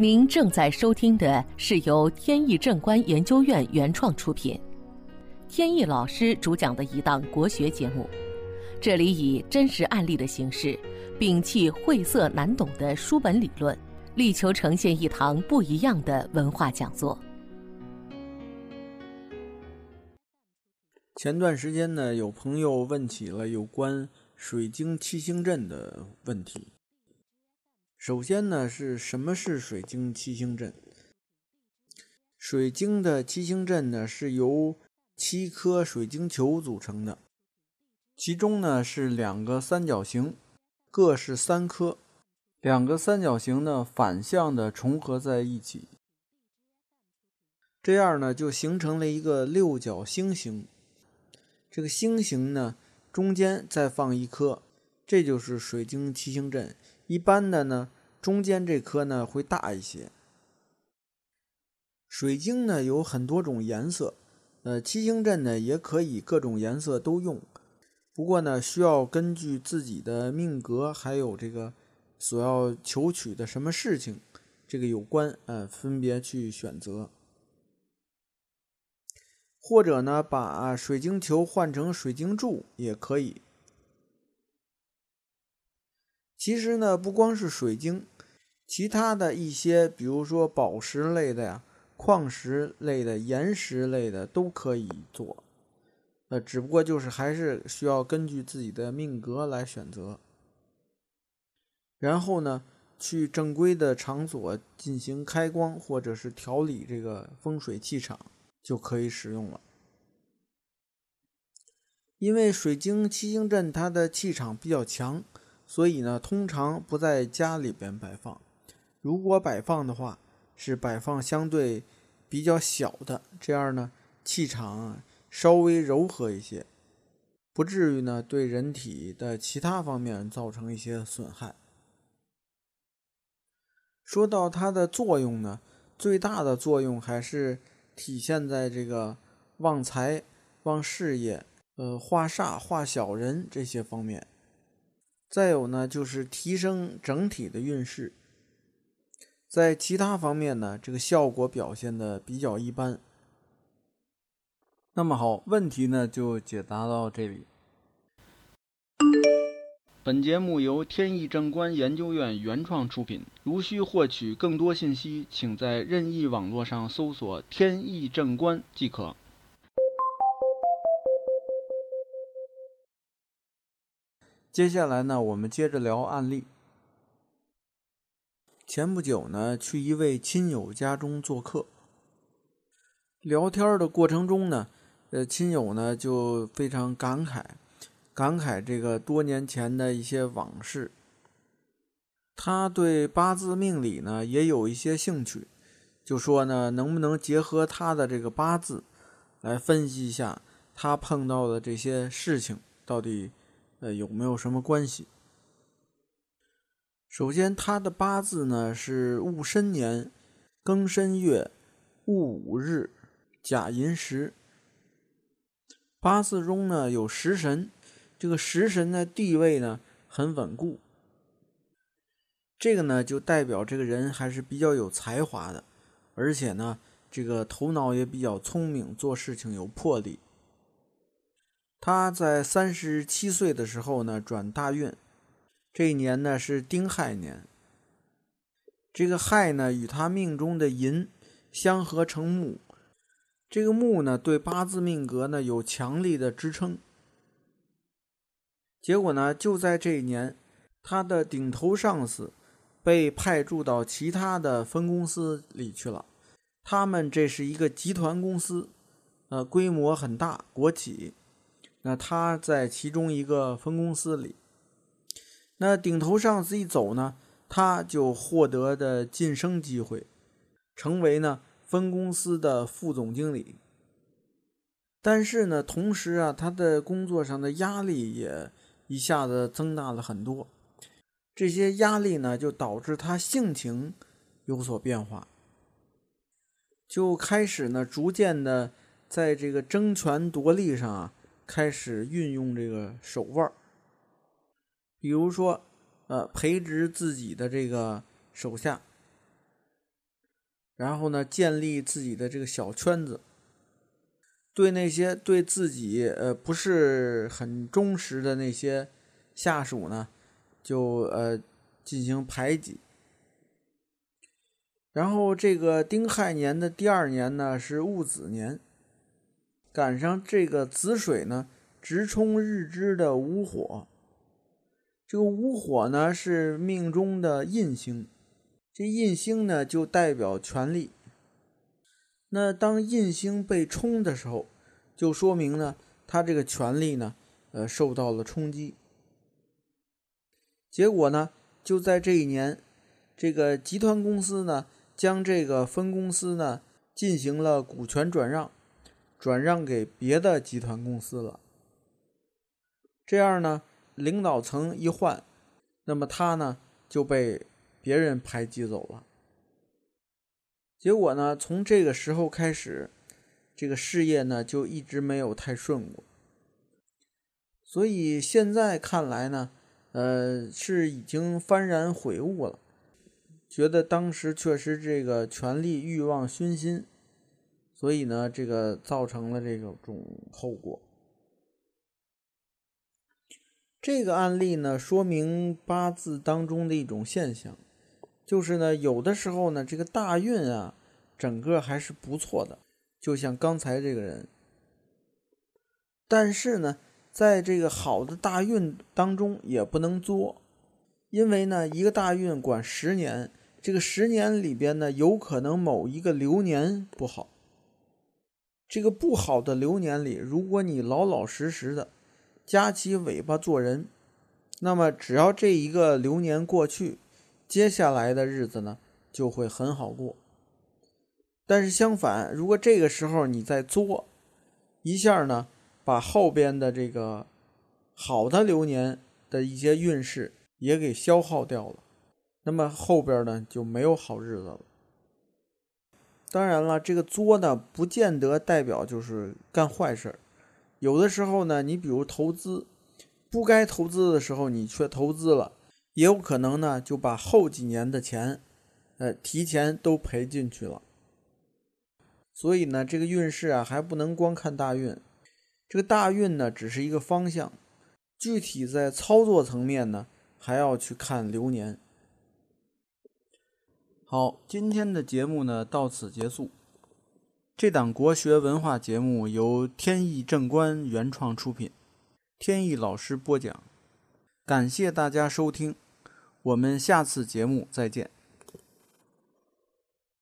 您正在收听的是由天意正观研究院原创出品，天意老师主讲的一档国学节目。这里以真实案例的形式，摒弃晦涩难懂的书本理论，力求呈现一堂不一样的文化讲座。前段时间呢，有朋友问起了有关水晶七星阵的问题。首先呢，是什么是水晶七星阵？水晶的七星阵呢，是由七颗水晶球组成的，其中呢是两个三角形，各是三颗，两个三角形呢反向的重合在一起，这样呢就形成了一个六角星形。这个星形呢中间再放一颗，这就是水晶七星阵。一般的呢，中间这颗呢会大一些。水晶呢有很多种颜色，呃，七星阵呢也可以各种颜色都用，不过呢需要根据自己的命格还有这个所要求取的什么事情，这个有关，呃，分别去选择。或者呢把水晶球换成水晶柱也可以。其实呢，不光是水晶，其他的一些，比如说宝石类的呀、矿石类的、岩石类的都可以做。呃，只不过就是还是需要根据自己的命格来选择。然后呢，去正规的场所进行开光，或者是调理这个风水气场，就可以使用了。因为水晶七星阵它的气场比较强。所以呢，通常不在家里边摆放。如果摆放的话，是摆放相对比较小的，这样呢，气场稍微柔和一些，不至于呢对人体的其他方面造成一些损害。说到它的作用呢，最大的作用还是体现在这个旺财、旺事业、呃化煞、化小人这些方面。再有呢，就是提升整体的运势。在其他方面呢，这个效果表现的比较一般。那么好，问题呢就解答到这里。本节目由天意正观研究院原创出品。如需获取更多信息，请在任意网络上搜索“天意正观”即可。接下来呢，我们接着聊案例。前不久呢，去一位亲友家中做客，聊天的过程中呢，呃，亲友呢就非常感慨，感慨这个多年前的一些往事。他对八字命理呢也有一些兴趣，就说呢，能不能结合他的这个八字，来分析一下他碰到的这些事情到底。呃，有没有什么关系？首先，他的八字呢是戊申年庚申月戊午日甲寅时。八字中呢有食神，这个食神的地位呢很稳固。这个呢就代表这个人还是比较有才华的，而且呢这个头脑也比较聪明，做事情有魄力。他在三十七岁的时候呢，转大运，这一年呢是丁亥年。这个亥呢与他命中的寅相合成木，这个木呢对八字命格呢有强力的支撑。结果呢就在这一年，他的顶头上司被派驻到其他的分公司里去了。他们这是一个集团公司，呃，规模很大，国企。那他在其中一个分公司里，那顶头上司一走呢，他就获得的晋升机会，成为呢分公司的副总经理。但是呢，同时啊，他的工作上的压力也一下子增大了很多。这些压力呢，就导致他性情有所变化，就开始呢，逐渐的在这个争权夺利上啊。开始运用这个手腕比如说，呃，培植自己的这个手下，然后呢，建立自己的这个小圈子，对那些对自己呃不是很忠实的那些下属呢，就呃进行排挤。然后这个丁亥年的第二年呢是戊子年，赶上这个子水呢直冲日支的午火。这个午火呢是命中的印星，这印星呢就代表权力。那当印星被冲的时候，就说明呢他这个权力呢呃受到了冲击。结果呢就在这一年，这个集团公司呢。将这个分公司呢进行了股权转让，转让给别的集团公司了。这样呢，领导层一换，那么他呢就被别人排挤走了。结果呢，从这个时候开始，这个事业呢就一直没有太顺过。所以现在看来呢，呃，是已经幡然悔悟了。觉得当时确实这个权力欲望熏心，所以呢，这个造成了这种后果。这个案例呢，说明八字当中的一种现象，就是呢，有的时候呢，这个大运啊，整个还是不错的，就像刚才这个人。但是呢，在这个好的大运当中，也不能作，因为呢，一个大运管十年。这个十年里边呢，有可能某一个流年不好。这个不好的流年里，如果你老老实实的夹起尾巴做人，那么只要这一个流年过去，接下来的日子呢就会很好过。但是相反，如果这个时候你再作，一下呢把后边的这个好的流年的一些运势也给消耗掉了。那么后边呢就没有好日子了。当然了，这个作呢不见得代表就是干坏事。有的时候呢，你比如投资，不该投资的时候你却投资了，也有可能呢就把后几年的钱，呃，提前都赔进去了。所以呢，这个运势啊还不能光看大运，这个大运呢只是一个方向，具体在操作层面呢还要去看流年。好，今天的节目呢到此结束。这档国学文化节目由天意正观原创出品，天意老师播讲。感谢大家收听，我们下次节目再见。